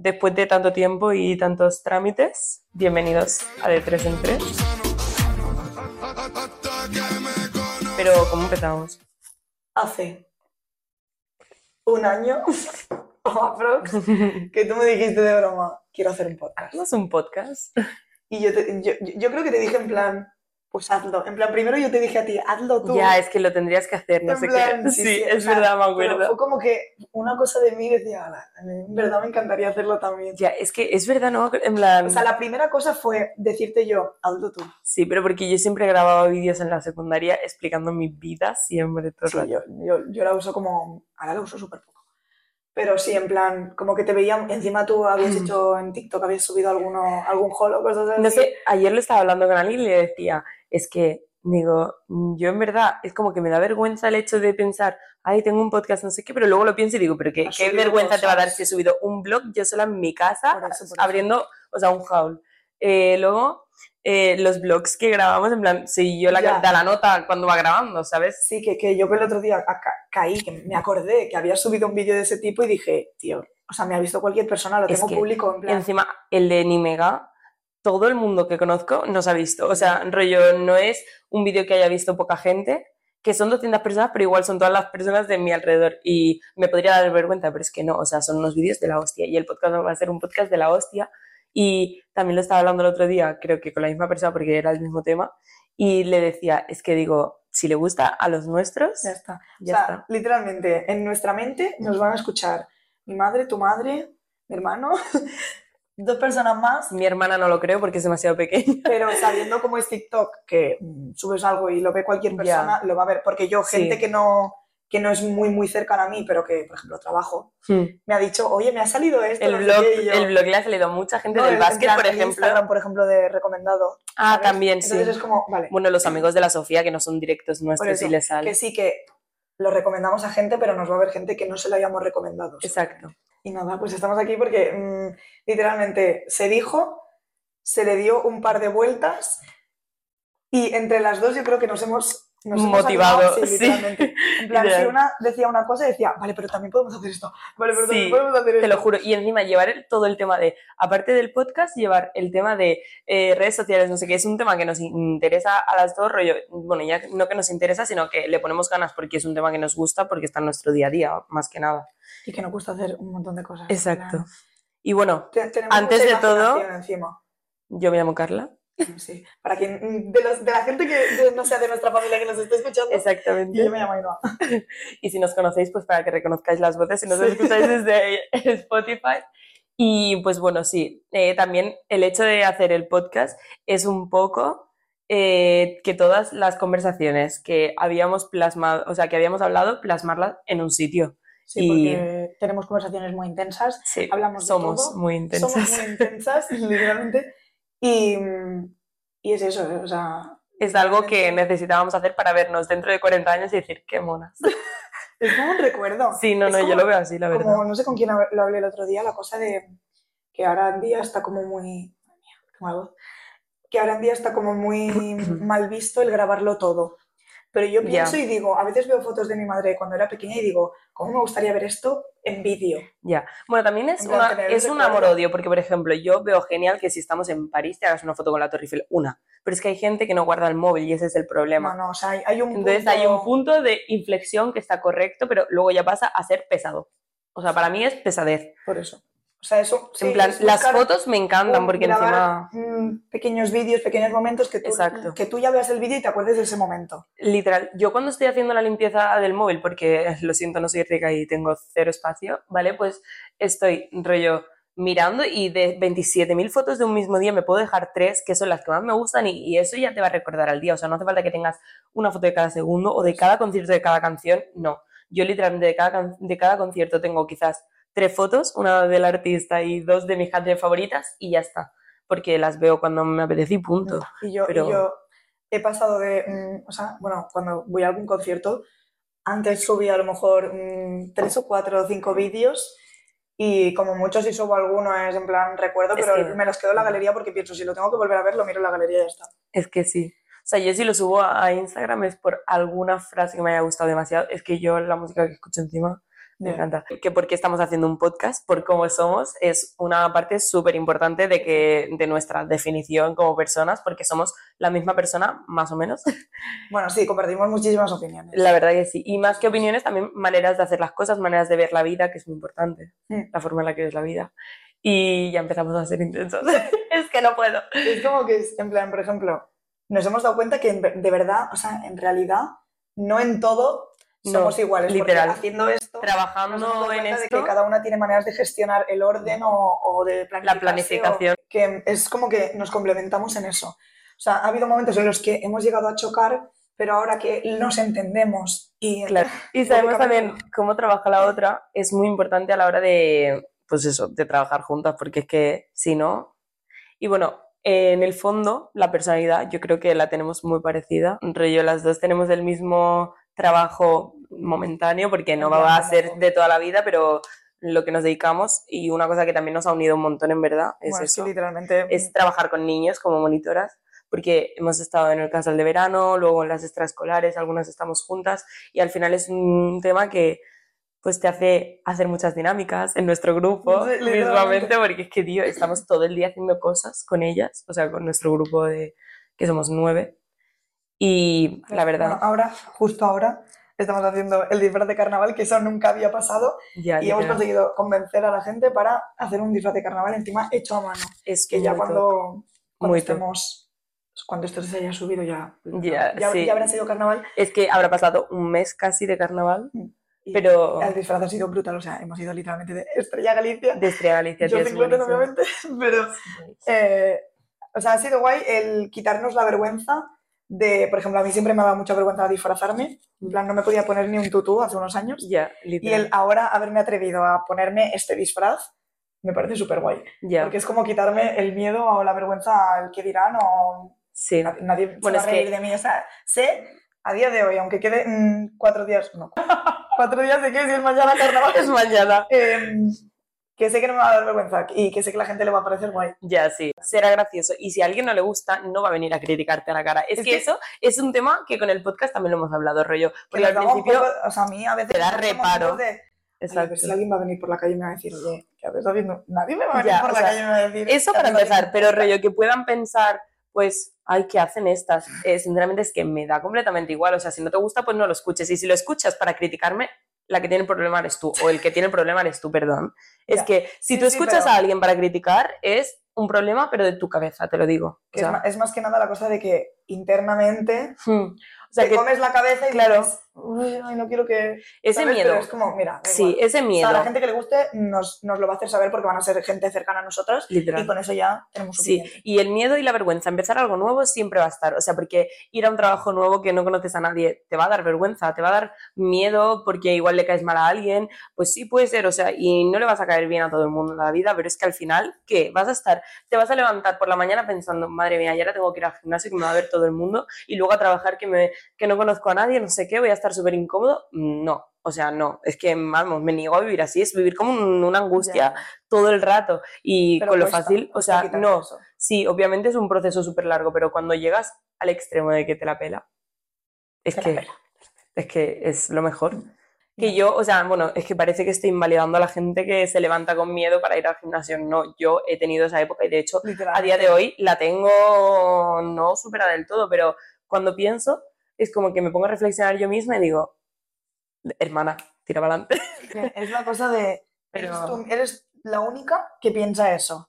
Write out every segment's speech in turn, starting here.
después de tanto tiempo y tantos trámites, bienvenidos a De 3 en 3. Pero, ¿cómo empezamos? Hace un año, o aprox, que tú me dijiste de broma, quiero hacer un podcast. ¿No es un podcast? Y yo, te- yo, yo creo que te dije en plan, pues hazlo. En plan, primero yo te dije a ti, hazlo tú. Ya, es que lo tendrías que hacer, no En sé plan, qué. Sí, es verdad, me pero acuerdo. Fue como que una cosa de mí decía, "Ala, a mí en verdad me encantaría hacerlo también. Ya, es que es verdad, ¿no? En plan... O sea, la primera cosa fue decirte yo, hazlo tú. Sí, pero porque yo siempre grababa vídeos en la secundaria explicando mi vida siempre todo Sí, yo, yo, yo la uso como, ahora la uso súper poco. Pero sí, en plan, como que te veía, encima tú habías hecho en TikTok, habías subido alguno, algún haul o cosas así. No sé, ayer lo estaba hablando con alguien y le decía, es que, digo, yo en verdad es como que me da vergüenza el hecho de pensar, ay, tengo un podcast, no sé qué, pero luego lo pienso y digo, pero qué, qué vergüenza te va a dar cosas. si he subido un blog yo sola en mi casa, Por eso, por eso. abriendo, o sea, un haul. Eh, luego, eh, los blogs que grabamos, en plan, si yo la, Ya. da la nota cuando va grabando, ¿sabes? Sí, que, que yo que el otro día ca- ca- caí, que me acordé que había subido un vídeo de ese tipo y dije, tío, o sea, me ha visto cualquier persona, lo Es tengo que público, en plan. encima, el de Nimega, todo el mundo que conozco nos ha visto. O sea, rollo, no es un vídeo que haya visto poca gente, que son 200 personas, pero igual son todas las personas de mi alrededor. Y me podría dar vergüenza, pero es que no, o sea, son unos vídeos de la hostia. Y el podcast va a ser un podcast de la hostia. Y también lo estaba hablando el otro día, creo que con la misma persona, porque era el mismo tema. Y le decía, es que digo, si le gusta a los nuestros, Ya está. ya o sea, está. literalmente, en nuestra mente nos van a escuchar mi madre, tu madre, mi hermano, dos personas más, Mi hermana no lo creo porque es demasiado pequeña. pero sabiendo cómo es TikTok, que subes algo y lo ve cualquier persona, lo va a ver. Porque yo, Sí. gente que no que no es muy muy cercana a mí, pero que, por ejemplo, trabajo, me ha dicho, oye, me ha salido esto. El no blog, qué", y yo, el blog le ha salido a mucha gente "No, del básquet, por ejemplo. Instagram, por ejemplo, de recomendado. Ah, ¿sabes? también, sí. Entonces es como, vale, Bueno, los amigos de la Sofía, que no son directos nuestros, y les sale. que sí que lo recomendamos a gente, pero nos va a haber gente que no se lo hayamos recomendado. Exacto. Y nada, pues estamos aquí porque mm, literalmente se dijo, se le dio un par de vueltas y entre las dos yo creo que nos hemos, nos hemos Motivado, animado, sí. literalmente. En plan, si una decía una cosa, decía, vale, pero también podemos hacer esto, vale, pero también Sí, podemos hacer esto. Te lo juro. Y encima llevar el- todo el tema de, aparte del podcast, llevar el tema de eh, redes sociales, no sé qué, es un tema que nos interesa a las dos, rollo, bueno, ya no que nos interesa, sino que le ponemos ganas porque es un tema que nos gusta, porque está en nuestro día a día, más que nada. Y que nos gusta hacer un montón de cosas. Exacto. Y bueno, te- tenemos Antes de todo- Encima. yo me llamo Carla. Sí. Para quien, mm, de, los- de la gente que de- no sea de nuestra familia que nos esté escuchando, Exactamente. yo me llamo Ainhoa. Y si nos conocéis, pues para que reconozcáis las voces, si nos Sí. escucháis desde Spotify. Y pues bueno, sí, eh, también el hecho de hacer el podcast es un poco eh, que todas las conversaciones que habíamos plasmado, o sea, que habíamos hablado, plasmarlas en un sitio. Sí, Y- porque tenemos conversaciones muy intensas, Sí, Hablamos de somos todo, muy intensas. somos muy intensas, literalmente, y, y es eso, o sea, Es algo que necesitábamos hacer para vernos dentro de 40 años y decir, qué monas. es como un recuerdo. Sí, no, Es no, yo lo veo así, la verdad. Como, no sé con quién lo hablé el otro día, la cosa de que ahora en día está como muy... Que ahora en día está como muy mal visto el grabarlo todo. Pero yo pienso y digo, a veces veo fotos de mi madre cuando era pequeña y digo, ¿cómo me gustaría ver esto en vídeo? Ya. Bueno, también es, una- es un amor-odio, porque, por ejemplo, yo veo genial que si estamos en París te hagas una foto con la Torre Eiffel, una. Pero es que hay gente que no guarda el móvil y ese es el problema. No, no, o sea, hay, hay un Entonces punto... hay un punto de inflexión que está correcto, pero luego ya pasa a ser pesado. O sea, para mí es pesadez. Por eso. O sea, eso... sí, en plan, es las fotos me encantan porque grabar, encima, mm, pequeños vídeos, pequeños momentos que tú, Exacto. que tú ya veas el vídeo y te acuerdes de ese momento. literal, yo cuando estoy haciendo la limpieza del móvil, porque lo siento, no soy rica y tengo cero espacio, ¿vale? Pues estoy rollo mirando y de 27.000 fotos de un mismo día me puedo dejar tres que son las que más me gustan y, y eso ya te va a recordar al día. O sea, no hace falta que tengas una foto de cada segundo o de cada concierto de cada canción, no. Yo literalmente de cada, de cada concierto tengo quizás tres fotos, una del artista y dos de mis canciones favoritas y ya está. Porque las veo cuando me apetece y punto. Y yo, y Pero- yo he pasado de, mm, o sea, bueno, cuando voy a algún concierto, antes subía a lo mejor mm, tres o cuatro o cinco vídeos y como mucho si subo alguno es en plan recuerdo, Es pero que- me los quedo en la galería porque pienso, si lo tengo que volver a ver, lo miro en la galería y ya está. Es que sí. O sea, yo si lo subo a Instagram es por alguna frase que me haya gustado demasiado. Es que yo la música que escucho encima Me encanta. Que porque estamos haciendo un podcast, por cómo somos, es una parte súper importante de, que, de nuestra definición como personas, porque somos la misma persona, más o menos. Bueno, sí, compartimos muchísimas opiniones. La verdad que sí. Y más que opiniones, también maneras de hacer las cosas, maneras de ver la vida, que es muy importante. Mm. La forma en la que ves la vida. Y ya empezamos a ser intensos. es que no puedo. Es como que, en plan, por ejemplo, nos hemos dado cuenta que de verdad, o sea, en realidad, no en todo No, somos iguales. literal. haciendo esto, Trabajando en cuenta de esto, que cada una tiene maneras de gestionar el orden o, o de planificarse, la planificación. o que es como que nos complementamos en eso. O sea, ha habido momentos en los que hemos llegado a chocar, pero ahora que nos entendemos y Claro. Y sabemos también cómo trabaja la otra, es muy importante a la hora de, pues eso, de trabajar juntas, porque es que si no... Y bueno, en el fondo, la personalidad yo creo que la tenemos muy parecida. Rollo, las dos tenemos el mismo trabajo momentáneo, porque no va a ser de toda la vida, pero lo que nos dedicamos y una cosa que también nos ha unido un montón en verdad es Bueno, es que eso, literalmente es trabajar con niños como monitoras, porque hemos estado en el casal de verano, luego en las extraescolares, algunas estamos juntas y al final es un tema que pues te hace hacer muchas dinámicas en nuestro grupo Sí, mismamente, porque es que, tío, estamos todo el día haciendo cosas con ellas, o sea, con nuestro grupo de que somos nueve. Y la verdad, Bueno, ahora, justo ahora, estamos haciendo el disfraz de carnaval, que eso nunca había pasado, ya y hemos literal, conseguido convencer a la gente para hacer un disfraz de carnaval encima hecho a mano. es Que ya cuando, cuando Muy top. estemos, cuando esto se haya subido ya, Ya, ya, sí. ya habrá sido carnaval. Es que habrá pasado un mes casi de carnaval, y pero El disfraz ha sido brutal, o sea, hemos ido literalmente de Estrella Galicia. de Estrella Galicia, Yo tío, es 50 buenísimo. obviamente, pero eh, o sea, ha sido guay el quitarnos la vergüenza de, por ejemplo, a mí siempre me dado mucha vergüenza disfrazarme, en plan no me podía poner ni un tutú hace unos años, Ya, y el ahora haberme atrevido a ponerme este disfraz me parece súper guay, Ya, porque es como quitarme el miedo o la vergüenza al que dirán o sí. nadie, nadie se va a que- reír de mí, o sea, sé a día de hoy, aunque quede mm, cuatro días, no, cuatro días de qué, si es mañana carnaval, Es mañana. em, que sé que no me va a dar vergüenza y que sé que la gente le va a parecer guay. Ya, sí. Será gracioso. Y si a alguien no le gusta, no va a venir a criticarte a la cara. Es, Es que, que- eso es un tema que con el podcast también lo hemos hablado, rollo. Que Porque al principio. poco- o sea, a mí a veces te da reparo. de, "Ay, a Exacto. ver si alguien va a venir por la calle y me va a decir, oye, ¿qué haces haciendo? Nadie me va a venir Ya, por la sea, calle y me va a decir. Eso "¿Qué para empezar, haciendo?". pero rollo, que puedan pensar, pues, ay, ¿qué hacen estas? Eh, sinceramente es que me da completamente igual. O sea, si no te gusta, pues no lo escuches. Y si lo escuchas para criticarme, la que tiene el problema eres tú. O el que tiene el problema eres tú, perdón. Es Ya. que si Sí, tú sí, escuchas pero- a alguien para criticar, es un problema, pero de tu cabeza, te lo digo. O Que sea, es, más que nada la cosa de que internamente hmm. O sea, te que comes la cabeza y claro. dices, "Uy, ay, no quiero que... ese ¿sabes? miedo. Pero es como, mira, Sí, igual. ese O sea, miedo. a la gente que le guste nos, nos lo va a hacer saber porque van a ser gente cercana a nosotros Literal. y con eso ya tenemos Sí, suficiente. y el miedo y la vergüenza, empezar algo nuevo siempre va a estar, o sea, porque ir a un trabajo nuevo que no conoces a nadie te va a dar vergüenza, te va a dar miedo porque igual le caes mal a alguien, pues sí puede ser, o sea, y no le vas a caer bien a todo el mundo en la vida, pero es que al final, ¿qué? Vas a estar, te vas a levantar por la mañana pensando, madre mía, ya ahora tengo que ir al gimnasio que me va a ver todo el mundo y luego a trabajar que, me, que no conozco a nadie, no sé qué, voy a estar súper incómodo, no. O sea, no, es que, vamos, me niego a vivir así, es vivir como un- una angustia Ya. todo el rato y Pero con lo fácil, o sea, no, eso. Sí, obviamente es un proceso súper largo, pero cuando llegas al extremo de que te la pela, es Te que, pela. es que es lo mejor. Que yo, o sea, bueno, es que parece que estoy invalidando a la gente que se levanta con miedo para ir al gimnasio. No, yo he tenido esa época y de hecho a día de hoy la tengo no superada del todo, pero cuando pienso es como que me pongo a reflexionar yo misma y digo, hermana, tira para adelante. Es la cosa de. Pero- Eres, tú- eres la única que piensa eso.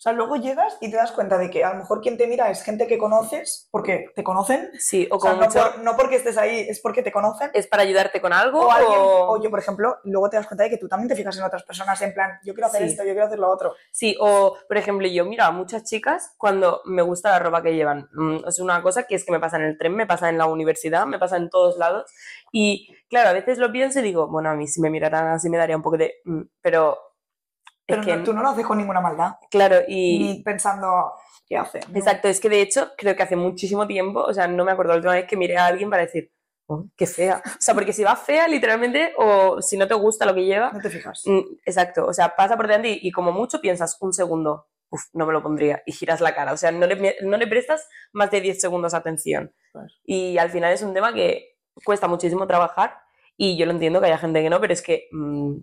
O sea, luego llegas y te das cuenta de que a lo mejor quien te mira es gente que conoces, porque te conocen. Sí, o O sea, como no, mucho por- no porque estés ahí, es porque te conocen. es para ayudarte con algo O, alguien, o... o yo, por ejemplo, luego te das cuenta de que tú también te fijas en otras personas, en plan, yo quiero hacer Sí. esto, yo quiero hacer lo otro. Sí, o por ejemplo, yo miro a muchas chicas cuando me gusta la ropa que llevan. Mm, Es una cosa que es que me pasa en el tren, me pasa en la universidad, me pasa en todos lados. Y claro, a veces lo pienso y digo, bueno, a mí si me miraran así me daría un poco de... mm, Pero es Pero que, no- tú no lo haces con ninguna maldad. claro, y... Ni pensando, ¿qué hace? No. Exacto, es que de hecho creo que hace muchísimo tiempo, o sea, no me acuerdo la última vez que miré a alguien para decir, "Oh, qué fea. O sea, porque si va fea, literalmente, o si no te gusta lo que lleva, No te fijas. Mm, Exacto, o sea, pasa por delante y, y como mucho piensas un segundo, uff, no me lo pondría, y giras la cara, o sea, no le, no le prestas más de 10 segundos atención. Y al final es un tema que cuesta muchísimo trabajar Y yo lo entiendo que haya gente que no, pero es que mm,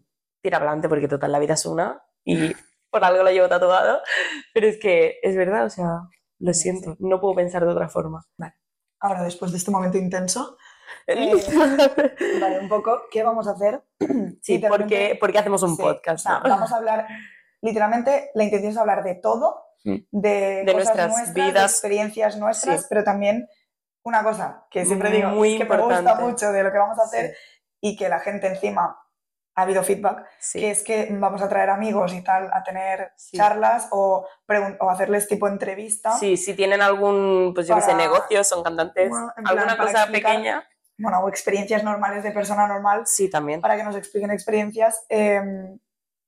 tira adelante porque total la vida es una y por algo lo llevo tatuado. Pero es que es verdad, o sea, lo siento, no puedo pensar de otra forma. Ahora, después de este momento intenso, eh, vale, un poco, ¿qué vamos a hacer? Sí, porque, porque hacemos un Sí, podcast. vamos a hablar, literalmente, la intención es hablar de todo, de, De cosas nuestras nuestras, de vidas. experiencias nuestras, Sí. pero también una cosa que siempre digo, Muy es que me gusta mucho de lo que vamos a hacer y que la gente encima ha habido feedback, Sí. que es que vamos a traer amigos y tal a tener Sí. charlas o, o hacerles tipo entrevista. Sí, si tienen algún, pues yo sé, Para- negocio, son cantantes, Bueno, en plan, alguna cosa explicar- pequeña, Bueno, o experiencias normales de persona normal sí, también. para que nos expliquen experiencias eh,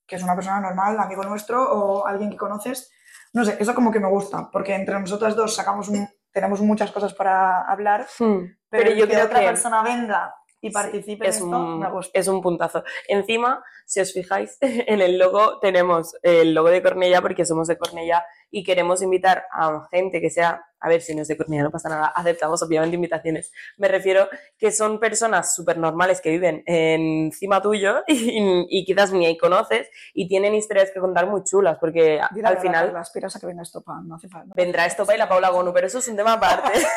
que es una persona normal, amigo nuestro o alguien que conoces. No sé, eso como que me gusta, porque entre nosotras dos sacamos un- tenemos muchas cosas para hablar, Hmm. pero, Pero yo que creo otra que persona venga y Sí, participe en es esto, un, me gusta. es un puntazo. Encima, si os fijáis, en el logo tenemos el logo de Cornella porque somos de Cornella y queremos invitar a gente que sea, a ver si no es de Cornella, no pasa nada, aceptamos obviamente invitaciones. Me refiero que son personas súper normales que viven encima tuyo y, y quizás ni ahí conoces y tienen historias que contar muy chulas porque al verdad, final Carla, aspiras a que venga esto, pa, no hace falta. vendrá Estopa y la Paula Gonu, pero eso es un tema aparte.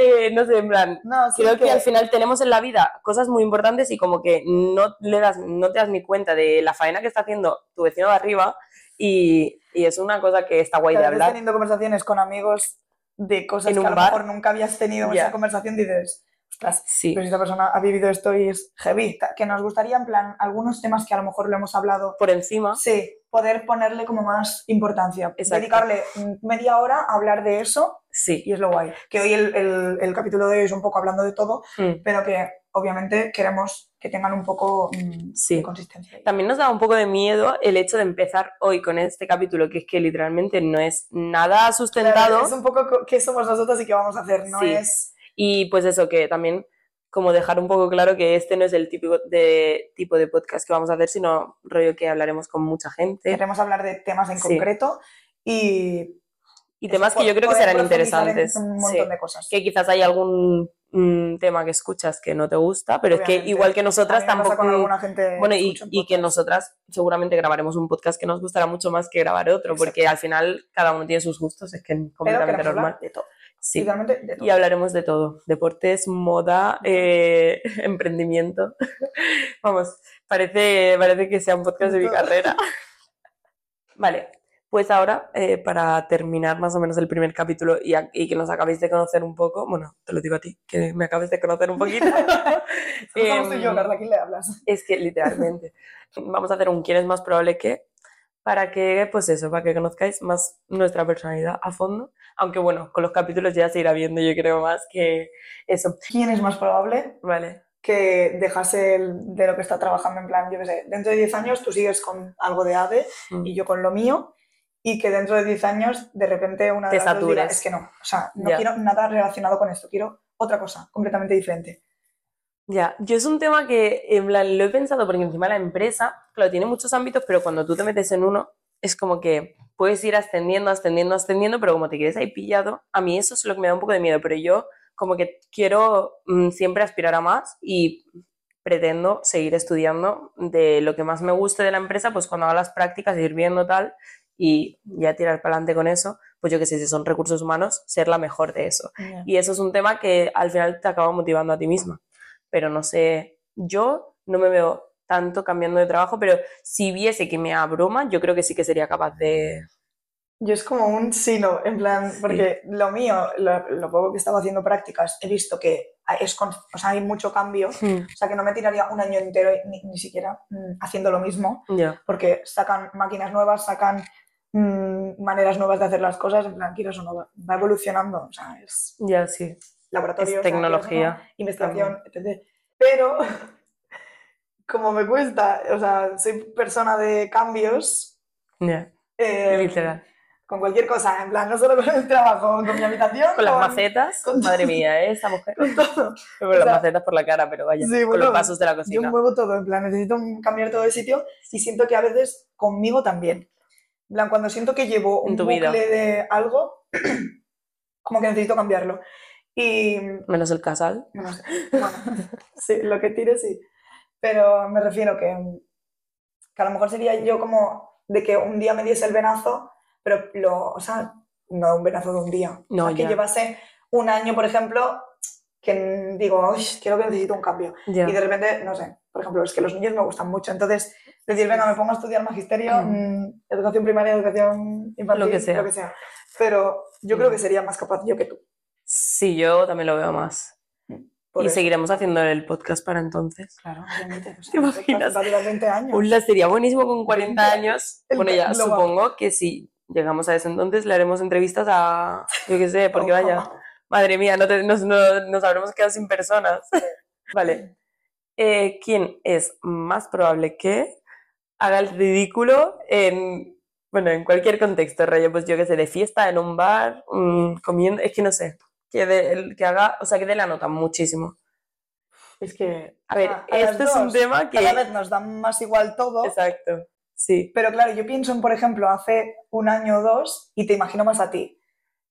Eh, no sé, en plan, No, creo que al final tenemos en la vida cosas muy importantes y como que no le das, no te das ni cuenta de la faena que está haciendo tu vecino de arriba y, y es una cosa que está guay de hablar. teniendo conversaciones con amigos de cosas En que a lo bar. mejor nunca habías tenido Ya. esa conversación, dices, ostras, Sí, pero si esta persona ha vivido esto y es heavy, que nos gustaría en plan algunos temas que a lo mejor lo hemos hablado por encima. Sí, poder ponerle como más importancia. Exacto. Dedicarle media hora a hablar de eso Sí. y es lo guay. Que hoy el, el- el capítulo de hoy es un poco hablando de todo, Mm. pero que obviamente queremos que tengan un poco mm, Sí. de consistencia. También nos da un poco de miedo el hecho de empezar hoy con este capítulo, que es que literalmente no es nada sustentado. Claro, es un poco co- qué somos nosotros y qué vamos a hacer, no Sí. es... Y pues eso, que también como dejar un poco claro que este no es el típico de, tipo de podcast que vamos a hacer, sino rollo que hablaremos con mucha gente Queremos hablar de temas en Sí. concreto y... y temas que yo creo que serán interesantes. Un Sí. montón de cosas. Que quizás hay algún mm, tema que escuchas que no te gusta, pero es que igual que nosotras tampoco... con alguna gente Bueno, y, y que nosotras seguramente grabaremos un podcast que nos gustará mucho más que grabar otro, porque al final cada uno tiene sus gustos, es que es completamente normal. de todo. Sí. Literalmente de todo. Y hablaremos de todo, deportes, moda, eh, emprendimiento. Vamos, parece, parece que sea un podcast de mi carrera. Vale, pues ahora, eh, para terminar más o menos el primer capítulo y, a- y que nos acabéis de conocer un poco, bueno, te lo digo a ti, que me acabes de conocer un poquito. Somos tú y yo, Em, Carla, ¿a quién le hablas? es que literalmente vamos a hacer un quién es más probable que para que, pues eso, para que conozcáis más nuestra personalidad a fondo. Aunque bueno, con los capítulos ya se irá viendo, yo creo más que eso. ¿Quién es más probable Vale. que dejase el- de lo que está trabajando en plan, yo qué sé, dentro de 10 años tú sigues con algo de AVE Mm. y yo con lo mío y que dentro de 10 años de repente una de Te las dos diga, es que no, o sea, no Ya. quiero nada relacionado con esto, quiero otra cosa completamente diferente. Ya, yo es un tema que en plan, lo he pensado porque encima la empresa, claro, tiene muchos ámbitos, pero cuando tú te metes en uno, es como que puedes ir ascendiendo, ascendiendo, ascendiendo, pero como te quedes ahí pillado, a mí eso es lo que me da un poco de miedo, pero yo como que quiero mm, siempre aspirar a más y pretendo seguir estudiando de lo que más me guste de la empresa, pues cuando haga las prácticas, ir viendo tal y ya tirar para adelante con eso, pues yo que sé, si son recursos humanos, ser la mejor de eso. Y eso es un tema que al final te acaba motivando a ti misma. Pero no sé, yo no me veo tanto cambiando de trabajo, pero si viese que me abruma, yo creo que sí que sería capaz de... Yo es como un sino, en plan, porque lo mío, lo, lo poco que estaba haciendo prácticas, he visto que es con- o sea, hay mucho cambio, o sea, que no me tiraría un año entero ni, ni siquiera mm, haciendo lo mismo, Ya, porque sacan máquinas nuevas, sacan mm, maneras nuevas de hacer las cosas, en plan, quiero eso, no va, evolucionando, o sea, es ya sí. laboratorio, Es tecnología investigación, etc. Pero, como me cuesta, o sea, soy persona de cambios, Ya, eh, literal. con cualquier cosa, en plan, no solo con el trabajo, con mi habitación, Con las macetas, con madre mía, ¿eh? esta mujer. con todo. Con las sea, macetas por la cara, pero vaya, Sí, con bueno, los pasos de la Yo cocina. muevo todo, en plan, necesito cambiar todo de sitio y siento que a veces conmigo también. Plan, cuando siento que llevo un bucle de algo, como que necesito cambiarlo. Y Menos el casal. bueno, sí, lo que tire sí. Pero me refiero que, que a lo mejor sería yo como de que un día me diese el venazo, pero lo, o sea, no un venazo de un día. No, o sea, que llevase un año, por ejemplo, que digo, "Uy, quiero que necesito un cambio. Y de repente, no sé, por ejemplo, es que los niños me gustan mucho. Entonces, decir, venga, me pongo a estudiar magisterio, Mm. educación primaria, educación infantil, Lo que sea. Pero yo creo que sería más capaz yo que tú. Sí, yo también lo veo más. Por y eso. seguiremos haciendo el podcast para entonces. Claro, obviamente. sea, ¿Te imaginas? Va a durar 20 años. Ulla, sería buenísimo con 40 20 años. Bueno, ya lo va- supongo que si llegamos a ese entonces le haremos entrevistas a, yo qué sé, porque vaya, madre mía, no te- nos, no- nos habremos quedado sin personas. vale. Eh, ¿Quién es más probable que haga el ridículo en, bueno, en cualquier contexto, rollo, pues yo qué sé, de fiesta, en un bar, mm, comiendo, es que no sé, que, de- que haga, o sea, que dé la nota muchísimo. Es que. A ver, a- a las este es un tema que... Cada vez nos da más igual todo. Exacto, sí. Pero claro, yo pienso en, por ejemplo, hace un año o dos y te imagino más a ti.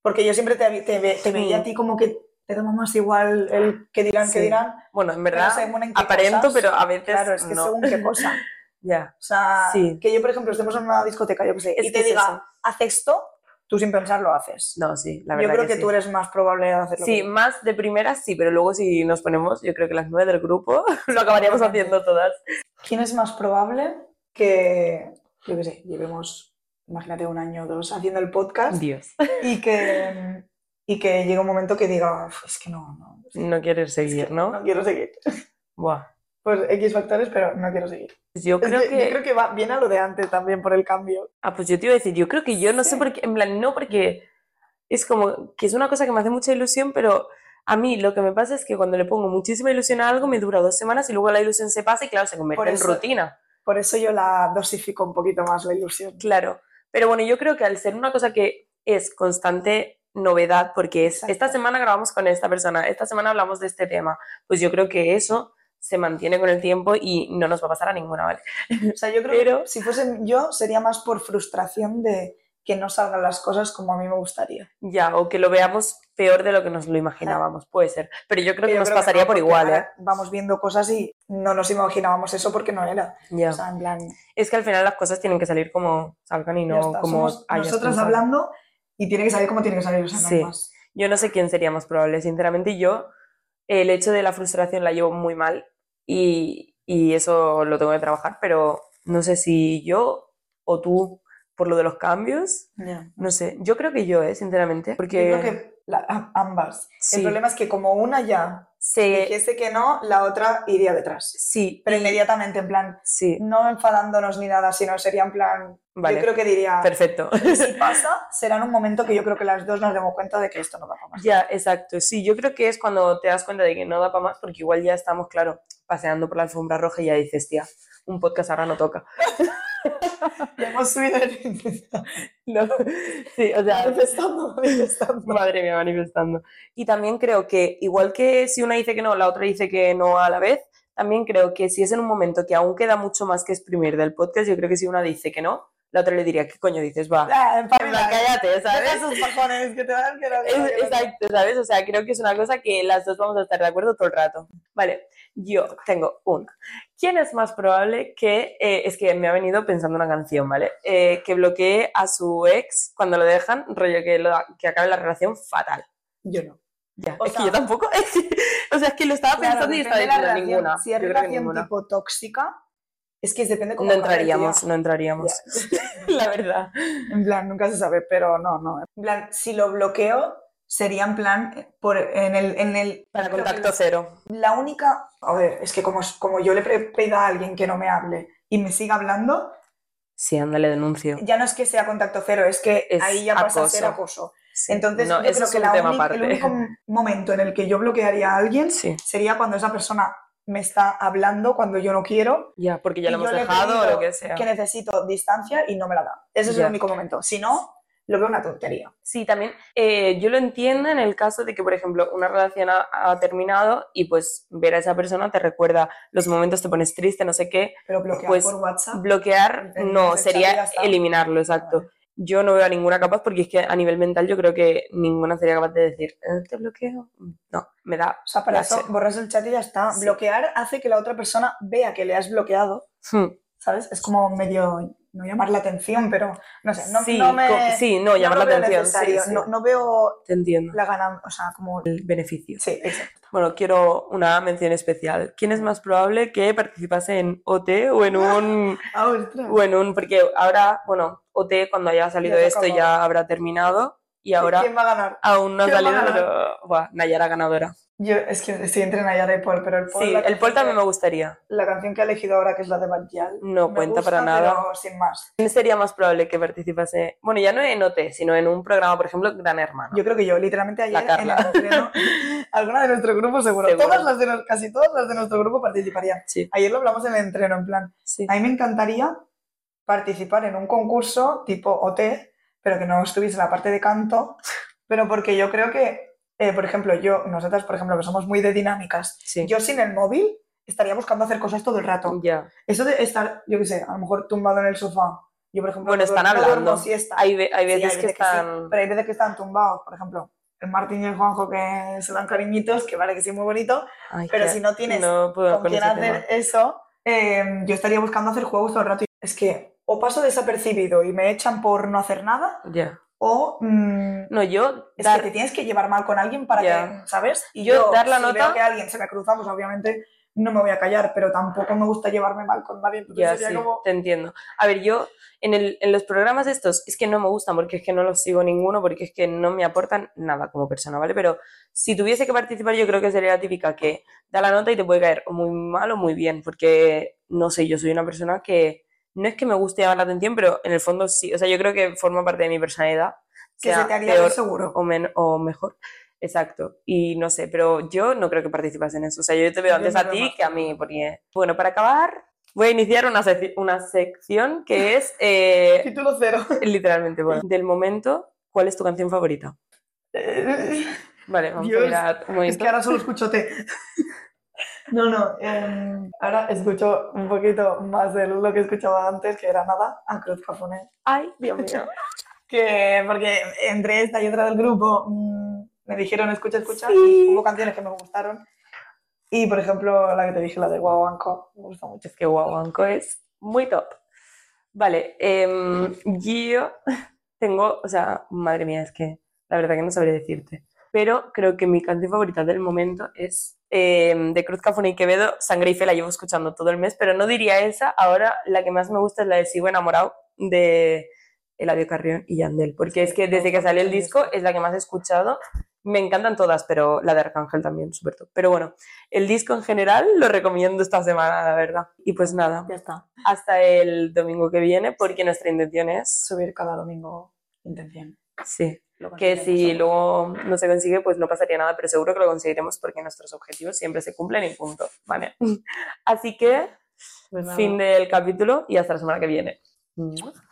Porque yo siempre te, te, te veía a ti como que te daba más igual el que dirán, Sí. que dirán. Bueno, en verdad, según en aparento, cosas. pero a veces Claro, es que no. según qué cosa. Ya. O sea, Sí. que yo, por ejemplo, estemos en una discoteca, yo qué sé, Es y que te diga, eso. haz esto, tú sin pensar lo haces. No, sí, la yo verdad creo que, sí. tú eres más probable de hacerlo. Sí, que yo. más de primeras sí, pero luego si nos ponemos, yo creo que las nueve del grupo lo acabaríamos haciendo todas. ¿Quién es más probable que, yo qué sé, llevemos, imagínate, un año o dos haciendo el podcast Dios. y que, y que llegue un momento que diga, "Uf, es que no, no, es que No quieres seguir, ¿no? no quiero seguir. Buah. Pues X factores, pero no quiero seguir. Pues Yo Es creo que- que... Yo creo que va bien a lo de antes también por el cambio. Ah, pues yo te iba a decir, yo creo que yo no sé Sí. por qué, en plan, no porque es como que es una cosa que me hace mucha ilusión, pero a mí lo que me pasa es que cuando le pongo muchísima ilusión a algo me dura dos semanas y luego la ilusión se pasa y claro, se convierte Por en eso- rutina. Por eso yo la dosifico un poquito más la ilusión. Claro, pero bueno, yo creo que al ser una cosa que es constante novedad, porque es esta semana grabamos con esta persona, esta semana hablamos de este tema, pues yo creo que eso se mantiene con el tiempo y no nos va a pasar a ninguna, ¿vale? O sea, yo creo Pero- que si fuese yo sería más por frustración de que no salgan las cosas como a mí me gustaría. Ya, o que lo veamos peor de lo que nos lo imaginábamos, puede ser, pero yo creo que Yo nos creo pasaría no, por igual, ¿eh? Vamos viendo cosas y no nos imaginábamos eso porque no era. Ya. O sea, en plan, Es que al final las cosas tienen que salir como salgan y no está, como nosotras hablando y tiene que salir como tiene que salir. O sea, no hay Sí. más. Yo no sé quién sería más probable, sinceramente yo el hecho de la frustración la llevo muy mal y, y eso lo tengo que trabajar, pero no sé si yo o tú por lo de los cambios, Ya. no sé, yo creo que yo, ¿eh? sinceramente, Yo porque creo que la- ambas. sí, El problema es que como una ya se- dijese que no, la otra iría detrás. sí, Pero inmediatamente, en plan, sí, no enfadándonos ni nada, sino sería en plan, vale, yo creo que diría, perfecto. "Y si pasa, será en un momento que yo creo que las dos nos demos cuenta de que esto no va para más. Ya, exacto. Sí, yo creo que es cuando te das cuenta de que no da para más, porque igual ya estamos, claro, paseando por la alfombra roja y ya dices, tía, un podcast ahora no toca. Ya hemos subido el... No, sí, o sea, manifestando, manifestando. madre mía, manifestando. Y también creo que, igual que si una dice que no, la otra dice que no a la vez, también creo que si es en un momento que aún queda mucho más que exprimir del podcast, yo creo que si una dice que no, la otra le diría, ¿qué coño dices? Va, Ah, empabila, cállate, ¿sabes? esos pajones que te que no- Exacto, ¿sabes? O sea, creo que es una cosa que las dos vamos a estar de acuerdo todo el rato. Vale, yo tengo una. ¿Quién es más probable que, eh, es que me ha venido pensando una canción, ¿vale? Eh, que bloquee a su ex cuando lo dejan, rollo que, lo- que acabe la relación fatal. Yo no. Ya, O es sea- que yo tampoco. o sea, es que lo estaba Claro, pensando y estaba diciendo relación. ninguna. Si es relación ninguna. tipo tóxica, es que depende cómo No entraríamos, no entraríamos. La verdad. En plan, nunca se sabe, pero no, no. En plan, si lo bloqueo, sería en plan, eh, por, en el... En el Para contacto cero. La única... A ver, es que como, como yo le pido a alguien que no me hable y me siga hablando, Sí, ándale, denuncio. ya no es que sea contacto cero, es que Es ahí ya pasa a ser acoso. Sí. Entonces, no, yo creo es que un la tema única- aparte. el único momento en el que yo bloquearía a alguien Sí, sería cuando esa persona me está hablando cuando yo no quiero, ya, porque ya lo hemos dejado o lo que sea. que necesito distancia y no me la da. Ese es Ya. el único momento. Si no, lo veo una tontería. Sí, también eh, yo lo entiendo en el caso de que, por ejemplo, una relación ha, ha terminado y pues ver a esa persona te recuerda los momentos, te pones triste, no sé qué. Pero bloquear Pues, por WhatsApp. Bloquear no, sería eliminarlo, exacto. Vale. Yo no veo a ninguna capaz porque es que a nivel mental yo creo que ninguna sería capaz de decir, "Eh, ¿te bloqueo? No, me da... O sea, para eso borras el chat y ya está. Sí. Bloquear hace que la otra persona vea que le has bloqueado, Hmm. ¿sabes? Es como medio, no llamar la atención, pero no sé, no, sí, no me... sí, no, llamar lo la atención. sí, necesario, sí. No, no veo Te entiendo. la ganancia, o sea, como... El beneficio. Sí, exacto. Bueno, quiero una mención especial. ¿Quién es más probable que participase en OT o en un... Ah, o en un... Porque ahora, bueno, OT cuando haya salido esto ya habrá terminado y ahora ¿Quién va a ganar? aún no ha ¿Quién va a salido, pero... Buah, Nayara ganadora. Yo es que estoy entre Nayara y Paul, pero el Paul... Sí, el Paul también me gustaría. La canción que ha elegido ahora, que es la de Badial, No me cuenta gusta, para nada. pero sin más. ¿Quién sería más probable que participase? Bueno, ya no en OT, sino en un programa, por ejemplo, Gran Hermano. Yo creo que yo, literalmente ayer La en el entreno, alguna de nuestro grupo seguro, Seguro. Todas las de casi todas las de nuestro grupo participarían. Sí, Ayer lo hablamos en el entreno, en plan, sí. a mí me encantaría participar en un concurso tipo OT, pero que no estuviese en la parte de canto, pero porque yo creo que, eh, por ejemplo, yo, nosotras, por ejemplo, que somos muy de dinámicas, sí. yo sin el móvil estaría buscando hacer cosas todo el rato. Ya. Eso de estar, yo qué sé, a lo mejor tumbado en el sofá. Yo, por ejemplo, Bueno, no están duermo- no hablando. siesta. Hay, hay Sí, veces hay que sí, están... pero hay veces que están tumbados, por ejemplo. El Martín y el Juanjo que se dan cariñitos, que vale que sí, muy bonito, Ay, pero que si no tienes no con con quién hacer tema. eso, eh, yo estaría buscando hacer juegos todo el rato. Es que o paso desapercibido y me echan por no hacer nada, Ya. O mm, No, yo es dar- que te tienes que llevar mal con alguien para que, ¿sabes? Y Yo dar la si nota- veo que alguien se me cruza, pues obviamente no me voy a callar, pero tampoco me gusta llevarme mal con nadie. Entonces sería sí, como... te entiendo. A ver, yo en, el, en los programas estos es que no me gustan porque es que no los sigo ninguno, porque es que no me aportan nada como persona, ¿vale? Pero si tuviese que participar, yo creo que sería la típica que da la nota y te puede caer o muy mal o muy bien, porque no sé, yo soy una persona que no es que me guste llamar la atención, pero en el fondo sí. O sea, yo creo que forma parte de mi personalidad. Que se te haría peor seguro. o, men- o mejor. Exacto. Y no sé, pero yo no creo que participas en eso. O sea, yo te veo antes a ti que a mí, porque... Bueno, para acabar, voy a iniciar una, sec- una sección que es, eh, Título cero. literalmente, bueno, del momento, ¿cuál es tu canción favorita? Eh, Vale, vamos Dios, a mirar un Es momento. que ahora solo escucho té. No, no, em, ahora escucho un poquito más de lo que escuchaba antes, que era nada, a Cruz Cafoné. Ay, Dios mío. Que, porque entre esta y otra del grupo mm, me dijeron escucha, escucha, Sí. hubo canciones que me gustaron. Y, por ejemplo, la que te dije, la de Guaguanco, me gusta mucho. Es que Guaguanco es muy top. Vale, em, yo tengo, o sea, madre mía, es que la verdad que no sabré decirte. Pero creo que mi canción favorita del momento es em, de Cruz Cafuna y Quevedo, Sangre y Fe, la llevo escuchando todo el mes, pero no diría esa. Ahora la que más me gusta es la de Sigo enamorado de Eladio Carrión y Yandel, porque es que desde que salió el disco es la que más he escuchado. Me encantan todas, pero la de Arcángel también, súper top. Pero bueno, el disco en general lo recomiendo esta semana, la verdad. Y pues nada, Ya está. hasta el domingo que viene, porque nuestra intención es, Subir cada domingo intención. sí, que si luego no se consigue, pues no pasaría nada, pero seguro que lo conseguiremos porque nuestros objetivos siempre se cumplen y punto, ¿vale? Así que, Pues fin del capítulo y hasta la semana que viene.